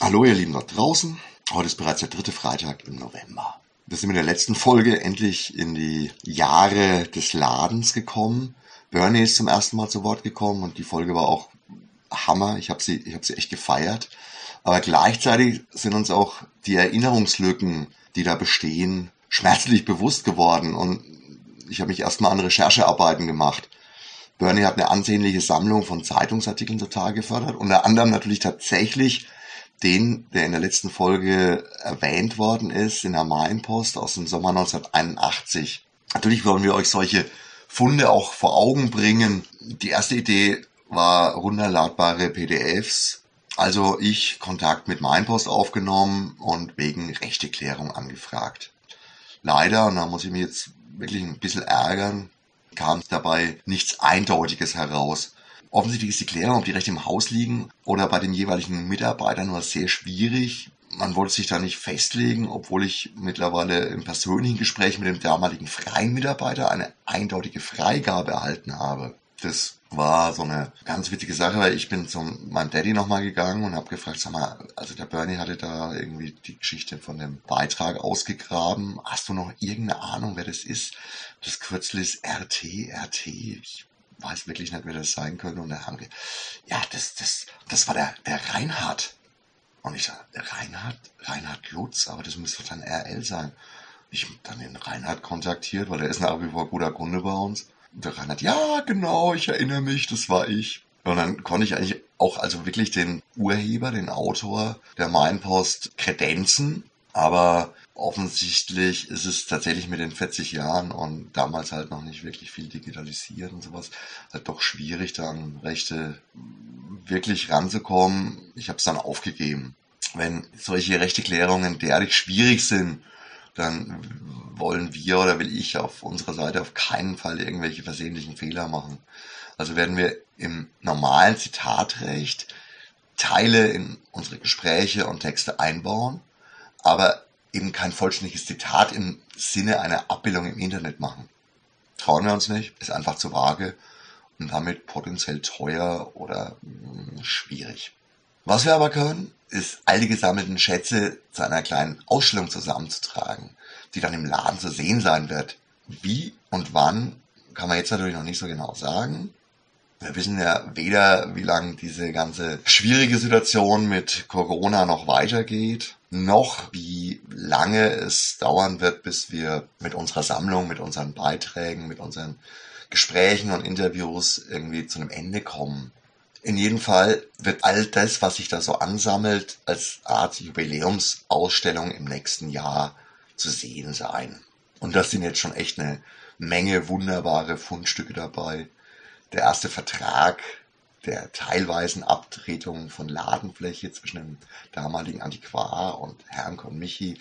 Hallo ihr Lieben dort draußen. Heute ist bereits der dritte Freitag im November. Wir sind mit der letzten Folge endlich in die Jahre des Ladens gekommen. Bernie ist zum ersten Mal zu Wort gekommen und die Folge war auch Hammer. Ich habe sie, ich habe sie echt gefeiert. Aber gleichzeitig sind uns auch die Erinnerungslücken, die da bestehen, schmerzlich bewusst geworden und ich habe mich erstmal an Recherchearbeiten gemacht. Bernie hat eine ansehnliche Sammlung von Zeitungsartikeln zutage gefördert, unter anderem natürlich tatsächlich den, der in der letzten Folge erwähnt worden ist, in der Mainpost aus dem Sommer 1981. Natürlich wollen wir euch solche Funde auch vor Augen bringen. Die erste Idee war runterladbare PDFs. Also ich Kontakt mit Mainpost aufgenommen und wegen Rechteklärung angefragt. Leider, und da muss ich mich jetzt wirklich ein bisschen ärgern, kam dabei nichts Eindeutiges heraus. Offensichtlich ist die Klärung, ob die Rechte im Haus liegen oder bei den jeweiligen Mitarbeitern nur sehr schwierig. Man wollte sich da nicht festlegen, obwohl ich mittlerweile im persönlichen Gespräch mit dem damaligen freien Mitarbeiter eine eindeutige Freigabe erhalten habe. Das war so eine ganz witzige Sache, weil ich bin zu meinem Daddy nochmal gegangen und habe gefragt, sag mal, also der Bernie hatte da irgendwie die Geschichte von dem Beitrag ausgegraben. Hast du noch irgendeine Ahnung, wer das ist? Das Kürzel ist RT, RT. Ich weiß wirklich nicht, wer das sein könnte. Und da haben wir, ja, das, das, das war der, der Reinhard. Und ich sage, Reinhard, Reinhard Lutz, aber das müsste dann RL sein. Ich habe dann den Reinhard kontaktiert, weil er ist nach wie vor guter Kunde bei uns. Und der Reinhard, ja, genau, ich erinnere mich, das war ich. Und dann konnte ich eigentlich auch also wirklich den Urheber, den Autor der Mainpost kredenzen. Aber offensichtlich ist es tatsächlich mit den 40 Jahren und damals halt noch nicht wirklich viel digitalisiert und sowas, halt doch schwierig, da an Rechte wirklich ranzukommen. Ich habe es dann aufgegeben. Wenn solche Rechteklärungen derartig schwierig sind, dann wollen wir oder will ich auf unserer Seite auf keinen Fall irgendwelche versehentlichen Fehler machen. Also werden wir im normalen Zitatrecht Teile in unsere Gespräche und Texte einbauen, aber eben kein vollständiges Zitat im Sinne einer Abbildung im Internet machen. Trauen wir uns nicht, ist einfach zu vage und damit potenziell teuer oder mh, hm, schwierig. Was wir aber können, ist all die gesammelten Schätze zu einer kleinen Ausstellung zusammenzutragen, die dann im Laden zu sehen sein wird. Wie und wann kann man jetzt natürlich noch nicht so genau sagen. Wir wissen ja weder, wie lange diese ganze schwierige Situation mit Corona noch weitergeht, noch wie lange es dauern wird, bis wir mit unserer Sammlung, mit unseren Beiträgen, mit unseren Gesprächen und Interviews irgendwie zu einem Ende kommen. In jedem Fall wird all das, was sich da so ansammelt, als Art Jubiläumsausstellung im nächsten Jahr zu sehen sein. Und das sind jetzt schon echt eine Menge wunderbare Fundstücke dabei der erste Vertrag der teilweisen Abtretung von Ladenfläche zwischen dem damaligen Antiquar und Herrn und Michi.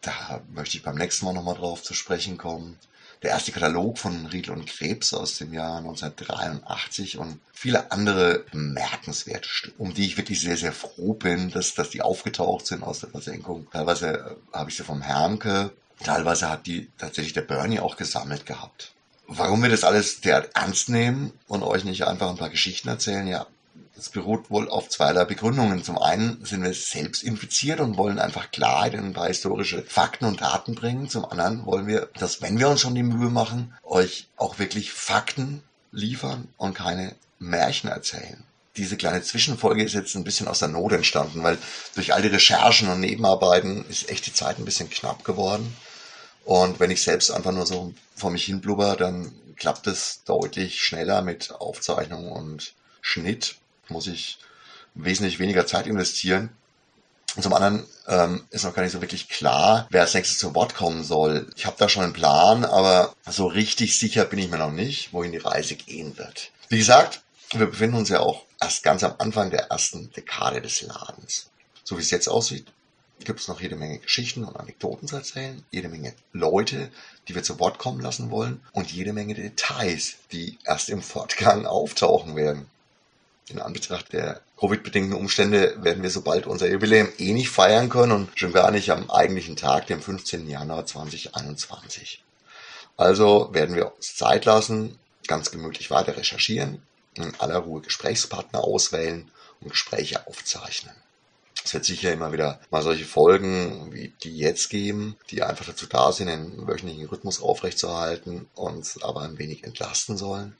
Da möchte ich beim nächsten Mal nochmal drauf zu sprechen kommen. Der erste Katalog von Riedel und Krebs aus dem Jahr 1983 und viele andere bemerkenswerte Stücke, um die ich wirklich sehr, sehr froh bin, dass, dass die aufgetaucht sind aus der Versenkung. Teilweise habe ich sie vom Herrnke, teilweise hat die tatsächlich der Bernie auch gesammelt gehabt. Warum wir das alles derart ernst nehmen und euch nicht einfach ein paar Geschichten erzählen, ja, das beruht wohl auf zweierlei Begründungen. Zum einen sind wir selbst infiziert und wollen einfach Klarheit in ein paar historische Fakten und Daten bringen. Zum anderen wollen wir, dass wenn wir uns schon die Mühe machen, euch auch wirklich Fakten liefern und keine Märchen erzählen. Diese kleine Zwischenfolge ist jetzt ein bisschen aus der Not entstanden, weil durch all die Recherchen und Nebenarbeiten ist echt die Zeit ein bisschen knapp geworden. Und wenn ich selbst einfach nur so vor mich hin blubber, dann klappt es deutlich schneller mit Aufzeichnung und Schnitt. Muss ich wesentlich weniger Zeit investieren. Und zum anderen ähm, ist noch gar nicht so wirklich klar, wer als nächstes zu Wort kommen soll. Ich habe da schon einen Plan, aber so richtig sicher bin ich mir noch nicht, wohin die Reise gehen wird. Wie gesagt, wir befinden uns ja auch erst ganz am Anfang der ersten Dekade des Ladens. So wie es jetzt aussieht, gibt es noch jede Menge Geschichten und Anekdoten zu erzählen, jede Menge Leute, die wir zu Wort kommen lassen wollen und jede Menge Details, die erst im Fortgang auftauchen werden. In Anbetracht der Covid-bedingten Umstände werden wir sobald unser Jubiläum eh nicht feiern können und schon gar nicht am eigentlichen Tag, dem 15. Januar 2021. Also werden wir uns Zeit lassen, ganz gemütlich weiter recherchieren, in aller Ruhe Gesprächspartner auswählen und Gespräche aufzeichnen. Es wird sicher immer wieder mal solche Folgen wie die jetzt geben, die einfach dazu da sind, einen wöchentlichen Rhythmus aufrechtzuerhalten und aber ein wenig entlasten sollen.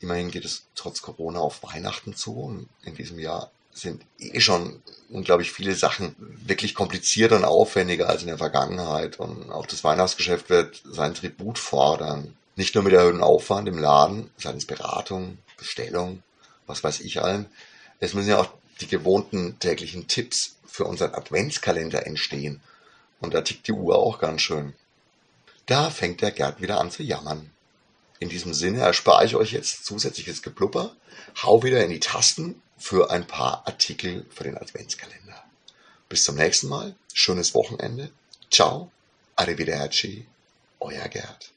Immerhin geht es trotz Corona auf Weihnachten zu und in diesem Jahr sind eh schon unglaublich viele Sachen wirklich komplizierter und aufwendiger als in der Vergangenheit. Und auch das Weihnachtsgeschäft wird sein Tribut fordern. Nicht nur mit erhöhtem Aufwand im Laden, seitens Beratung, Bestellung, was weiß ich allem. Es müssen ja auch die gewohnten täglichen Tipps für unseren Adventskalender entstehen. Und da tickt die Uhr auch ganz schön. Da fängt der Gerd wieder an zu jammern. In diesem Sinne erspare ich euch jetzt zusätzliches Geplupper, hau wieder in die Tasten für ein paar Artikel für den Adventskalender. Bis zum nächsten Mal, schönes Wochenende, ciao, arrivederci, euer Gerd.